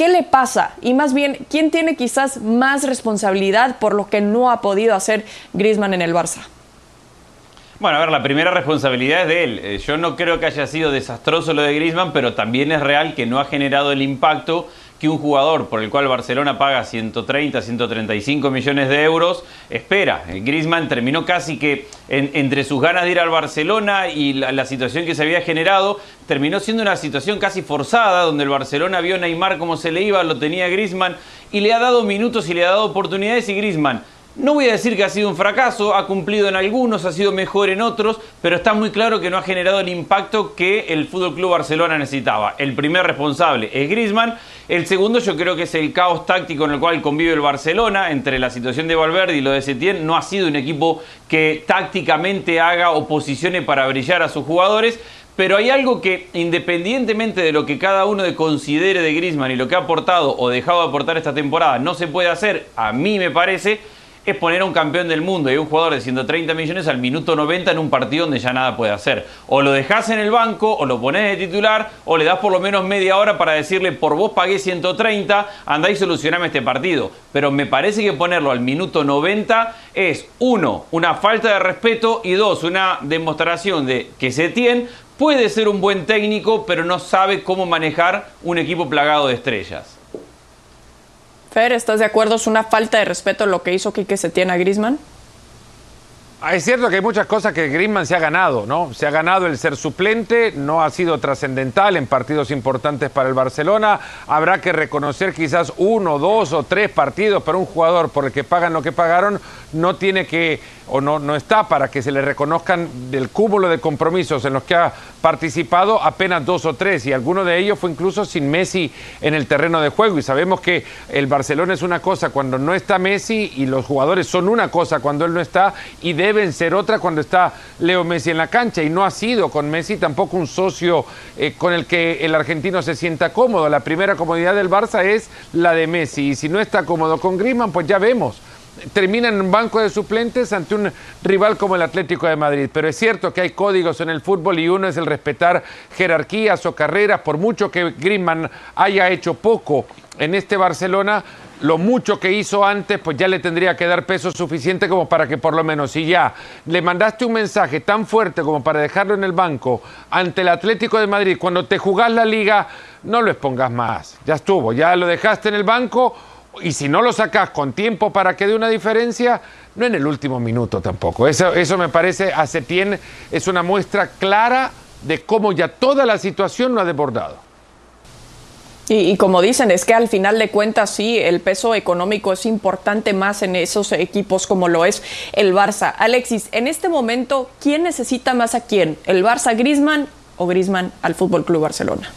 ¿Qué le pasa? Y más bien, ¿quién tiene quizás más responsabilidad por lo que no ha podido hacer Griezmann en el Barça? Bueno, a ver, la primera responsabilidad es de él. Eh, yo no creo que haya sido desastroso lo de Griezmann, pero también es real que no ha generado el impacto que un jugador por el cual Barcelona paga 130, 135 millones de euros espera. Eh, Griezmann terminó casi que entre sus ganas de ir al Barcelona y la, situación que se había generado, terminó siendo una situación casi forzada, donde el Barcelona vio a Neymar como se le iba, lo tenía Griezmann y le ha dado minutos y le ha dado oportunidades y Griezmann no voy a decir que ha sido un fracaso, ha cumplido en algunos, ha sido mejor en otros, pero está muy claro que no ha generado el impacto que el Fútbol Club Barcelona necesitaba. El primer responsable es Griezmann, el segundo yo creo que es el caos táctico en el cual convive el Barcelona entre la situación de Valverde y lo de Setién. No ha sido un equipo que tácticamente haga oposiciones para brillar a sus jugadores. Pero hay algo que, independientemente de lo que cada uno considere de Griezmann y lo que ha aportado o dejado de aportar esta temporada, no se puede hacer, a mí me parece, es poner a un campeón del mundo y a un jugador de 130 millones al minuto 90 en un partido donde ya nada puede hacer. O lo dejas en el banco, o lo pones de titular, o le das por lo menos media hora para decirle, por vos pagué 130, andá y solucioname este partido. Pero me parece que ponerlo al minuto 90 es, uno, una falta de respeto y dos, una demostración de que Setién puede ser un buen técnico, pero no sabe cómo manejar un equipo plagado de estrellas. Fer, ¿estás de acuerdo? ¿Es una falta de respeto lo que hizo Quique Setién a Grisman? Ah, es cierto que hay muchas cosas que Griezmann se ha ganado, ¿no? Se ha ganado el ser suplente, no ha sido trascendental en partidos importantes para el Barcelona. Habrá que reconocer quizás uno, dos o tres partidos para un jugador por el que pagan lo que pagaron, no tiene que o no, no está para que se le reconozcan del cúmulo de compromisos en los que ha participado apenas dos o tres y alguno de ellos fue incluso sin Messi en el terreno de juego y sabemos que el Barcelona es una cosa cuando no está Messi y los jugadores son una cosa cuando él no está y de deben ser otra cuando está Leo Messi en la cancha y no ha sido con Messi tampoco un socio eh, con el que el argentino se sienta cómodo. La primera comodidad del Barça es la de Messi y si no está cómodo con Griezmann, pues ya vemos termina en un banco de suplentes ante un rival como el Atlético de Madrid. Pero es cierto que hay códigos en el fútbol y uno es el respetar jerarquías o carreras, por mucho que Griezmann haya hecho poco en este Barcelona, lo mucho que hizo antes, pues ya le tendría que dar peso suficiente como para que por lo menos si ya le mandaste un mensaje tan fuerte como para dejarlo en el banco ante el Atlético de Madrid, cuando te jugás la liga, no lo expongas más. Ya estuvo, ya lo dejaste en el banco y si no lo sacas con tiempo para que dé una diferencia, no en el último minuto tampoco. Eso, eso me parece a es una muestra clara de cómo ya toda la situación lo ha desbordado. Y, como dicen, es que al final de cuentas sí, el peso económico es importante más en esos equipos como lo es el Barça. Alexis, en este momento, ¿quién necesita más a quién? ¿El Barça Grisman o Grisman al Fútbol Club Barcelona?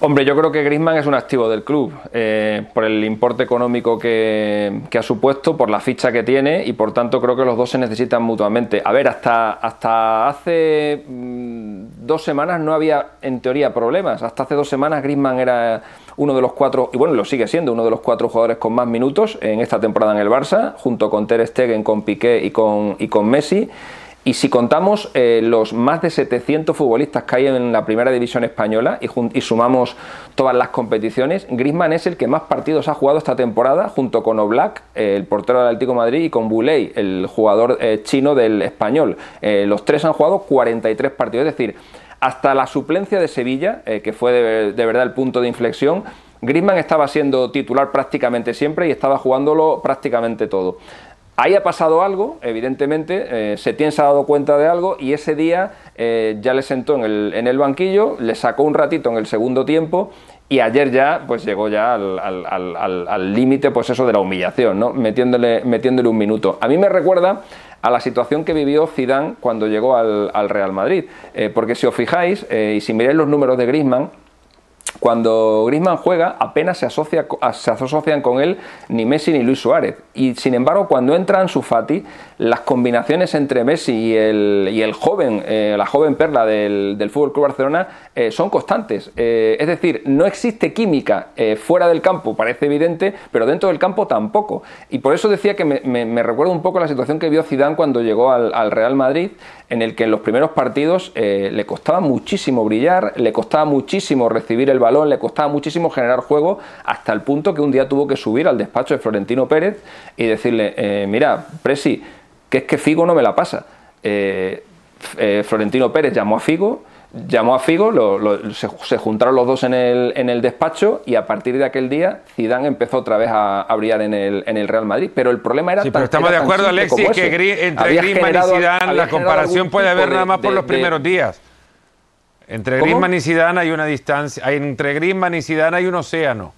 Hombre, yo creo que Griezmann es un activo del club, eh, por el importe económico que, ha supuesto, por la ficha que tiene y por tanto creo que los dos se necesitan mutuamente. A ver, hasta, hasta hace mm, dos semanas no había en teoría problemas. Hasta hace dos semanas Griezmann era uno de los cuatro, y bueno, lo sigue siendo, uno de los cuatro jugadores con más minutos en esta temporada en el Barça, junto con Ter Stegen, con Piqué y con, y con Messi. Y si contamos eh, los más de 700 futbolistas que hay en la primera división española y, sumamos todas las competiciones, Griezmann es el que más partidos ha jugado esta temporada, junto con Oblak, eh, el portero del Atlético Madrid, y con Boulay, el jugador eh, chino del español. los tres han jugado 43 partidos, es decir, hasta la suplencia de Sevilla, que fue de, de verdad el punto de inflexión, Griezmann estaba siendo titular prácticamente siempre y estaba jugándolo prácticamente todo. Ahí ha pasado algo, evidentemente, eh, Setién se ha dado cuenta de algo y ese día eh, ya le sentó en el, banquillo, le sacó un ratito en el segundo tiempo y ayer ya pues llegó ya al límite pues eso de la humillación, ¿no? metiéndole, metiéndole un minuto. A mí me recuerda a la situación que vivió Zidane cuando llegó al, Real Madrid, eh, porque si os fijáis eh, y si miráis los números de Griezmann, cuando Griezmann juega, apenas se, asocia, se asocian con él ni Messi ni Luis Suárez. Y sin embargo, cuando entra en su Fati, las combinaciones entre Messi y el, y el joven, eh, la joven perla del, del Fútbol Club Barcelona, eh, son constantes. Eh, es decir, no existe química fuera del campo, parece evidente, pero dentro del campo tampoco. Y por eso decía que me, me, recuerda un poco la situación que vio Zidane cuando llegó al, al Real Madrid, en el que en los primeros partidos le costaba muchísimo brillar, le costaba muchísimo recibir el balón balón, le costaba muchísimo generar juego, hasta el punto que un día tuvo que subir al despacho de Florentino Pérez y decirle, eh, mira, Presi, que es que Figo no me la pasa. Eh, eh, Florentino Pérez llamó a Figo, llamó a Figo, se, juntaron los dos en el, en el, despacho y a partir de aquel día Zidane empezó otra vez a, brillar en el, en el, Real Madrid. Pero el problema era... Sí, pero estamos de acuerdo, Alexis, que entre Griezmann y Zidane la comparación puede haber nada más por los primeros días. Entre Griezmann y Zidane hay una distancia, entre Griezmann y Zidane hay un océano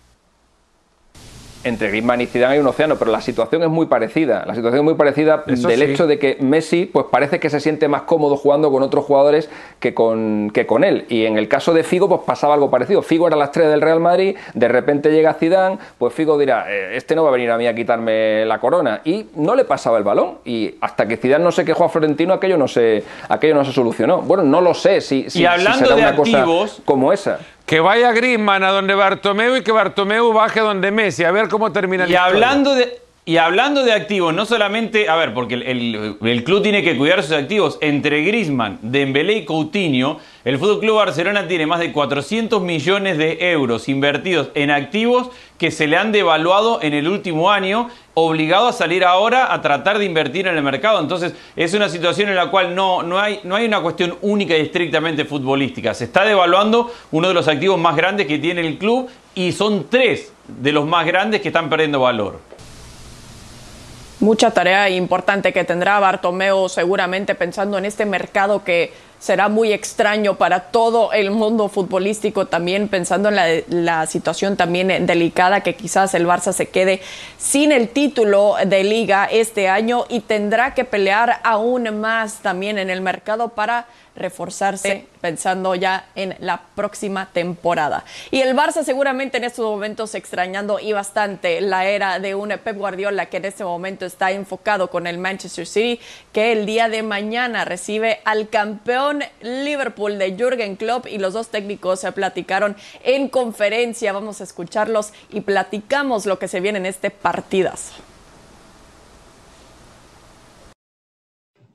entre Griezmann y Zidane hay un océano, pero la situación es muy parecida. La situación es muy parecida del hecho de que Messi, pues parece que se siente más cómodo jugando con otros jugadores que con, que con él. Y en el caso de Figo, pues pasaba algo parecido. Figo era la estrella del Real Madrid, de repente llega Zidane, pues Figo dirá, eh, este no va a venir a mí a quitarme la corona. Y no le pasaba el balón. Y hasta que Zidane no se quejó a Florentino, aquello no se, aquello no se solucionó. Bueno, no lo sé si, si, y hablando será de una activos, cosa como esa. Que vaya Griezmann a donde Bartomeu y que Bartomeu baje donde Messi, a ver cómo termina y hablando de y hablando de activos, no solamente, a ver, porque el, club tiene que cuidar sus activos, entre Griezmann, Dembélé y Coutinho, el Fútbol Club Barcelona tiene más de 400 millones de euros invertidos en activos que se le han devaluado en el último año, obligado a salir ahora a tratar de invertir en el mercado. Entonces, es una situación en la cual no, no, hay, no hay una cuestión única y estrictamente futbolística. Se está devaluando uno de los activos más grandes que tiene el club y son tres de los más grandes que están perdiendo valor. Mucha tarea importante que tendrá Bartomeo seguramente pensando en este mercado que será muy extraño para todo el mundo futbolístico, también pensando en la, la, situación también delicada que quizás el Barça se quede sin el título de liga este año y tendrá que pelear aún más también en el mercado para reforzarse pensando ya en la próxima temporada. Y el Barça seguramente en estos momentos extrañando y bastante la era de un Pep Guardiola que en este momento está enfocado con el Manchester City, que el día de mañana recibe al campeón Liverpool de Jürgen Klopp y los dos técnicos se platicaron en conferencia. Vamos a escucharlos y platicamos lo que se viene en este partidazo.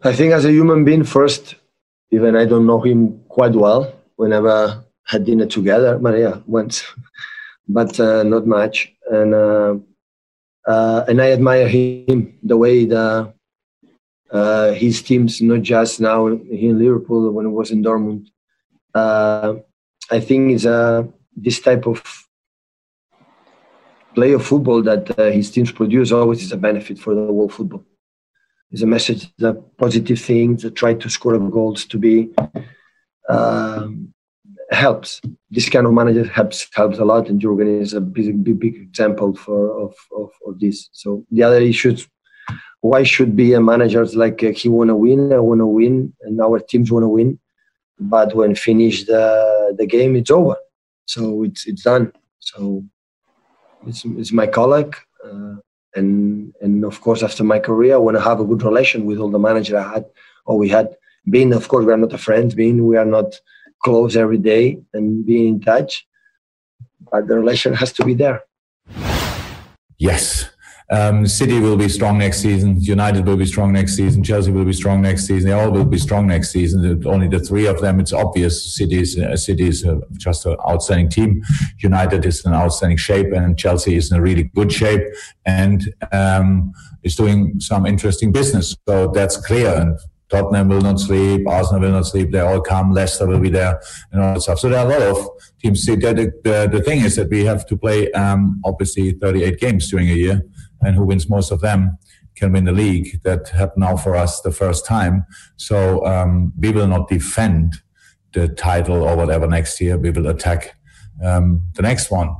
I think as a human being first even I don't know him quite well. We never had dinner together, Maria once, but uh, not much. And uh, uh, and I admire him the way the uh, his teams, not just now in Liverpool when it was in Dortmund. Uh, I think it's a this type of play of football that uh, his teams produce always is a benefit for the world football is a message, the positive things, the try to score goals to be um, helps. This kind of manager helps helps a lot, and Jurgen is a big big, big example for of, of, of this. So the other issues, why should be a manager like uh, he want to win, I want to win, and our teams want to win, but when finish the the game, it's over. So it's it's done. So it's, it's my colleague. Uh, and and of course after my career when I have a good relation with all the manager I had or we had. Being of course we are not a friends being we are not close every day and being in touch. But the relation has to be there. Yes um, City will be strong next season. United will be strong next season. Chelsea will be strong next season. They all will be strong next season. Only the three of them. It's obvious. City is uh, City is uh, just an outstanding team. United is in outstanding shape, and Chelsea is in a really good shape and um, is doing some interesting business. So that's clear. And Tottenham will not sleep. Arsenal will not sleep. They all come. Leicester will be there and all that stuff. So there are a lot of teams. The, the, the thing is that we have to play um, obviously 38 games during a year and who wins most of them can win the league. That happened now for us the first time. So um, we will not defend the title or whatever next year. We will attack um, the next one.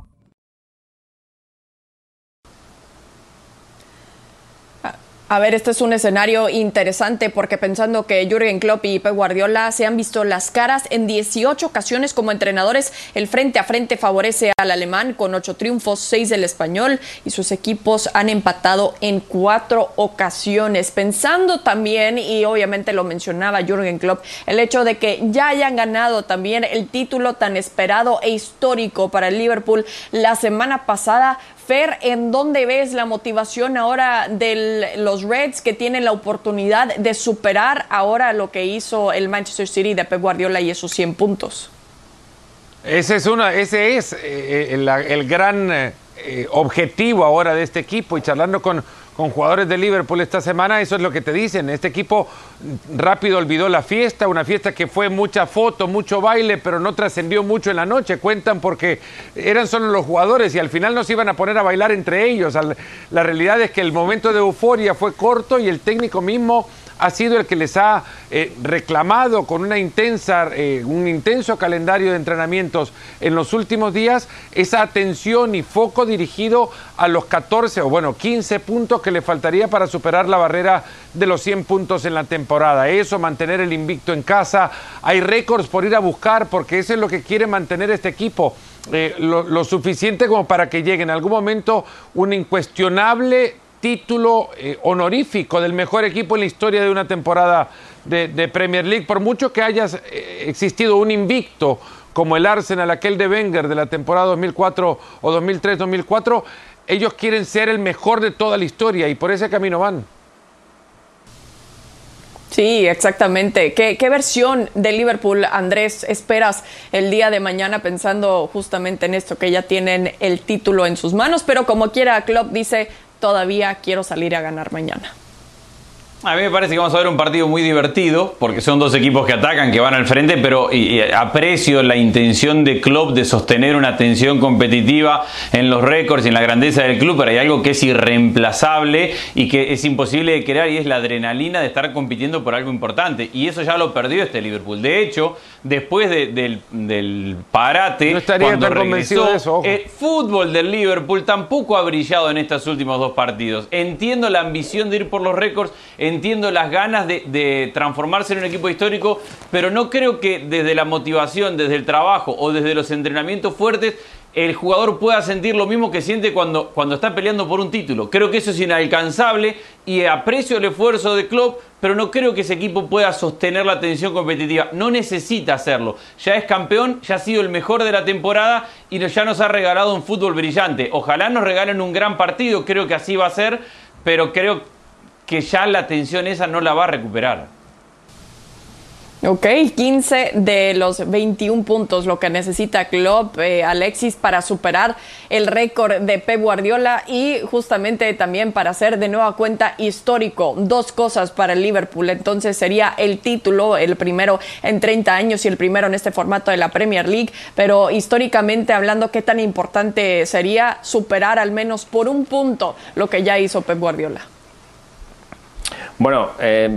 A ver, este es un escenario interesante porque pensando que Jürgen Klopp y Pep Guardiola se han visto las caras en 18 ocasiones como entrenadores, el frente a frente favorece al alemán con 8 triunfos, 6 del español y sus equipos han empatado en 4 ocasiones. Pensando también, y obviamente lo mencionaba Jürgen Klopp, el hecho de que ya hayan ganado también el título tan esperado e histórico para el Liverpool la semana pasada, Fer, ¿en dónde ves la motivación ahora de los Reds que tienen la oportunidad de superar ahora lo que hizo el Manchester City de Pep Guardiola y esos 100 puntos? Ese es, una, ese es eh, el, el, gran eh, objetivo ahora de este equipo y charlando con, con jugadores de Liverpool esta semana, eso es lo que te dicen. Este equipo rápido olvidó la fiesta, una fiesta que fue mucha foto, mucho baile, pero no trascendió mucho en la noche. Cuentan porque eran solo los jugadores y al final nos iban a poner a bailar entre ellos. La realidad es que el momento de euforia fue corto y el técnico mismo ha sido el que les ha eh, reclamado con una intensa, eh, un intenso calendario de entrenamientos en los últimos días esa atención y foco dirigido a los 14 o bueno 15 puntos que le faltaría para superar la barrera de los 100 puntos en la temporada. Eso, mantener el invicto en casa. Hay récords por ir a buscar porque eso es lo que quiere mantener este equipo. Eh, lo, lo suficiente como para que llegue en algún momento un incuestionable título eh, honorífico del mejor equipo en la historia de una temporada de, Premier League, por mucho que haya eh, existido un invicto como el Arsenal, aquel de Wenger de la temporada 2004 o 2003-2004, ellos quieren ser el mejor de toda la historia y por ese camino van. Sí, exactamente. ¿Qué, ¿Qué, versión de Liverpool, Andrés, esperas el día de mañana pensando justamente en esto, que ya tienen el título en sus manos? Pero como quiera, Klopp dice, todavía quiero salir a ganar mañana. A mí me parece que vamos a ver un partido muy divertido, porque son dos equipos que atacan, que van al frente, pero aprecio la intención de Klopp de sostener una tensión competitiva en los récords y en la grandeza del club, pero hay algo que es irreemplazable y que es imposible de crear y es la adrenalina de estar compitiendo por algo importante. Y eso ya lo perdió este Liverpool. De hecho, después del, parate, no estaría cuando regresó, eso, el fútbol del Liverpool tampoco ha brillado en estos últimos dos partidos. Entiendo la ambición de ir por los récords, entiendo las ganas de, transformarse en un equipo histórico, pero no creo que desde la motivación, desde el trabajo o desde los entrenamientos fuertes el jugador pueda sentir lo mismo que siente cuando, cuando está peleando por un título. Creo que eso es inalcanzable y aprecio el esfuerzo de Klopp, pero no creo que ese equipo pueda sostener la tensión competitiva. No necesita hacerlo. Ya es campeón, ya ha sido el mejor de la temporada y ya nos ha regalado un fútbol brillante. Ojalá nos regalen un gran partido, creo que así va a ser, pero creo que ya la tensión esa no la va a recuperar. Ok, 15 de los 21 puntos lo que necesita Klopp, eh, Alexis, para superar el récord de Pep Guardiola y justamente también para hacer de nueva cuenta histórico. Dos cosas para el Liverpool. Entonces sería el título, el primero en 30 años y el primero en este formato de la Premier League. Pero históricamente hablando, ¿qué tan importante sería superar al menos por un punto lo que ya hizo Pep Guardiola? Bueno, eh,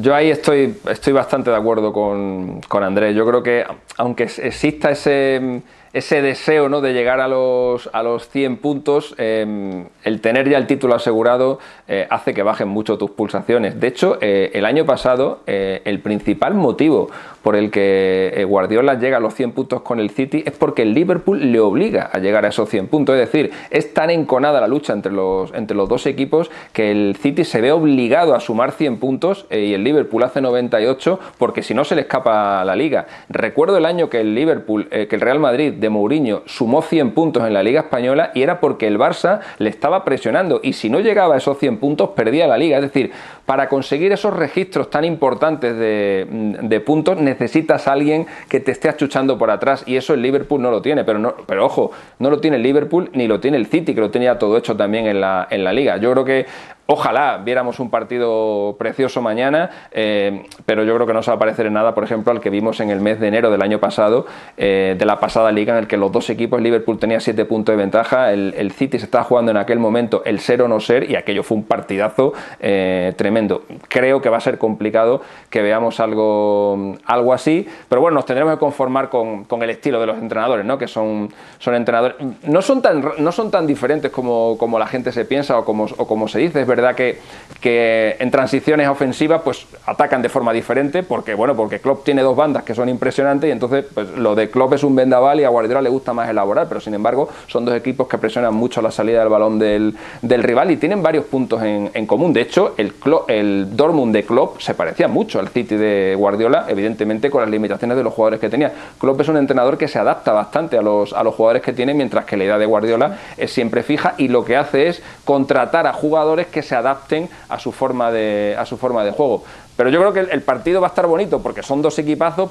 yo ahí estoy, estoy bastante de acuerdo con, con Andrés. Yo creo que aunque exista ese ese deseo ¿no? de llegar a los, a los 100 puntos, em, el tener ya el título asegurado eh, hace que bajen mucho tus pulsaciones. De hecho, eh, el año pasado, eh, el principal motivo por el que Guardiola llega a los 100 puntos con el City es porque el Liverpool le obliga a llegar a esos 100 puntos. Es decir, es tan enconada la lucha entre los, entre los dos equipos que el City se ve obligado a sumar 100 puntos y el Liverpool hace 98 porque si no se le escapa la liga. Recuerdo el año que el Liverpool, que el Real Madrid de Mourinho sumó 100 puntos en la Liga Española y era porque el Barça le estaba presionando y si no llegaba a esos 100 puntos perdía la Liga. Es decir, para conseguir esos registros tan importantes de, puntos necesitas a alguien que te esté achuchando por atrás y eso el Liverpool no lo tiene. Pero, no, pero ojo, no lo tiene el Liverpool ni lo tiene el City, que lo tenía todo hecho también en la, en la Liga. Yo creo que Ojalá viéramos un partido precioso mañana, eh, pero yo creo que no se va a parecer en nada, por ejemplo, al que vimos en el mes de enero del año pasado, eh, de la pasada liga, en el que los dos equipos, Liverpool tenía 7 puntos de ventaja, el, City se estaba jugando en aquel momento el ser o no ser, y aquello fue un partidazo eh, tremendo. Creo que va a ser complicado que veamos algo, algo así, pero bueno, nos tendremos que conformar con, el estilo de los entrenadores, ¿no? que son, son entrenadores, no son tan, no son tan diferentes como, como la gente se piensa o como, o como se dice, verdad que, que en transiciones ofensivas pues atacan de forma diferente porque, bueno, porque Klopp tiene dos bandas que son impresionantes y entonces pues, lo de Klopp es un vendaval y a Guardiola le gusta más elaborar, pero sin embargo son dos equipos que presionan mucho la salida del balón del, del rival y tienen varios puntos en, en común. De hecho, el, el Dortmund de Klopp se parecía mucho al City de Guardiola, evidentemente con las limitaciones de los jugadores que tenía. Klopp es un entrenador que se adapta bastante a los, a los jugadores que tiene, mientras que la idea de Guardiola es siempre fija y lo que hace es contratar a jugadores que se adapten a su forma de, a su forma de juego. Pero yo creo que el, partido va a estar bonito porque son dos equipazos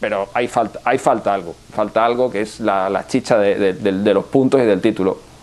pero hay falta, hay falta algo, falta algo que es la, chicha de los puntos y del título.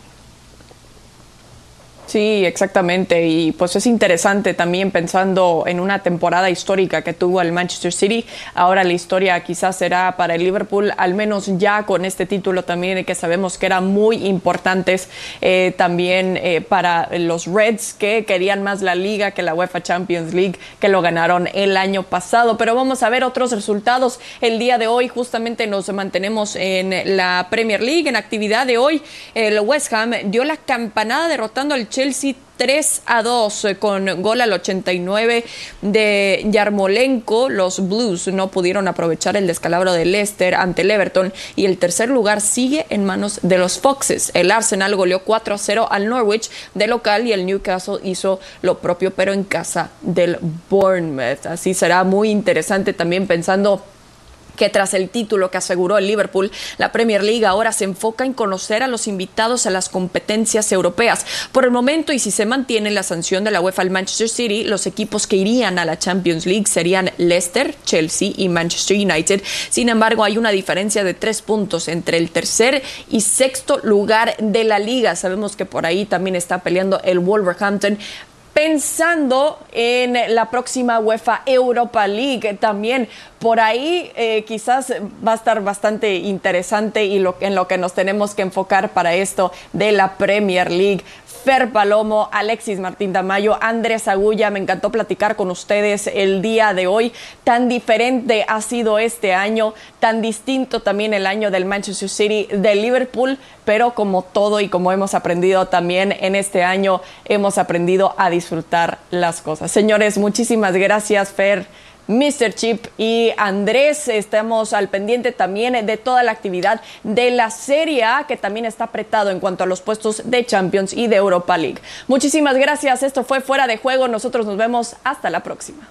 Sí, exactamente. Y pues es interesante también pensando en una temporada histórica que tuvo el Manchester City. Ahora la historia quizás será para el Liverpool, al menos ya con este título también que sabemos que eran muy importantes eh, también eh, para los Reds que querían más la liga que la UEFA Champions League, que lo ganaron el año pasado. Pero vamos a ver otros resultados el día de hoy. Justamente nos mantenemos en la Premier League. En actividad de hoy, el West Ham dio la campanada derrotando al Chelsea Chelsea 3 a 2 eh, con gol al 89 de Yarmolenko. Los Blues no pudieron aprovechar el descalabro de Leicester ante el Everton y el tercer lugar sigue en manos de los Foxes. El Arsenal goleó 4 a 0 al Norwich de local y el Newcastle hizo lo propio pero en casa del Bournemouth. Así será muy interesante también pensando que tras el título que aseguró el Liverpool, la Premier League ahora se enfoca en conocer a los invitados a las competencias europeas. Por el momento, y si se mantiene la sanción de la UEFA al Manchester City, los equipos que irían a la Champions League serían Leicester, Chelsea y Manchester United. Sin embargo, hay una diferencia de tres puntos entre el tercer y sexto lugar de la liga. Sabemos que por ahí también está peleando el Wolverhampton, pensando en la próxima UEFA Europa League también. Por ahí eh, quizás va a estar bastante interesante y en lo que nos tenemos que enfocar para esto de la Premier League. Fer Palomo, Alexis Martín Tamayo, Andrés Agulla, me encantó platicar con ustedes el día de hoy. Tan diferente ha sido este año, tan distinto también el año del Manchester City, del Liverpool, pero como todo y como hemos aprendido también en este año, hemos aprendido a disfrutar las cosas. Señores, muchísimas gracias, Fer. Mr. Chip y Andrés. Estamos al pendiente también de toda la actividad de la Serie A, que también está apretado en cuanto a los puestos de Champions y de Europa League. Muchísimas gracias. Esto fue Fuera de Juego. Nosotros nos vemos hasta la próxima.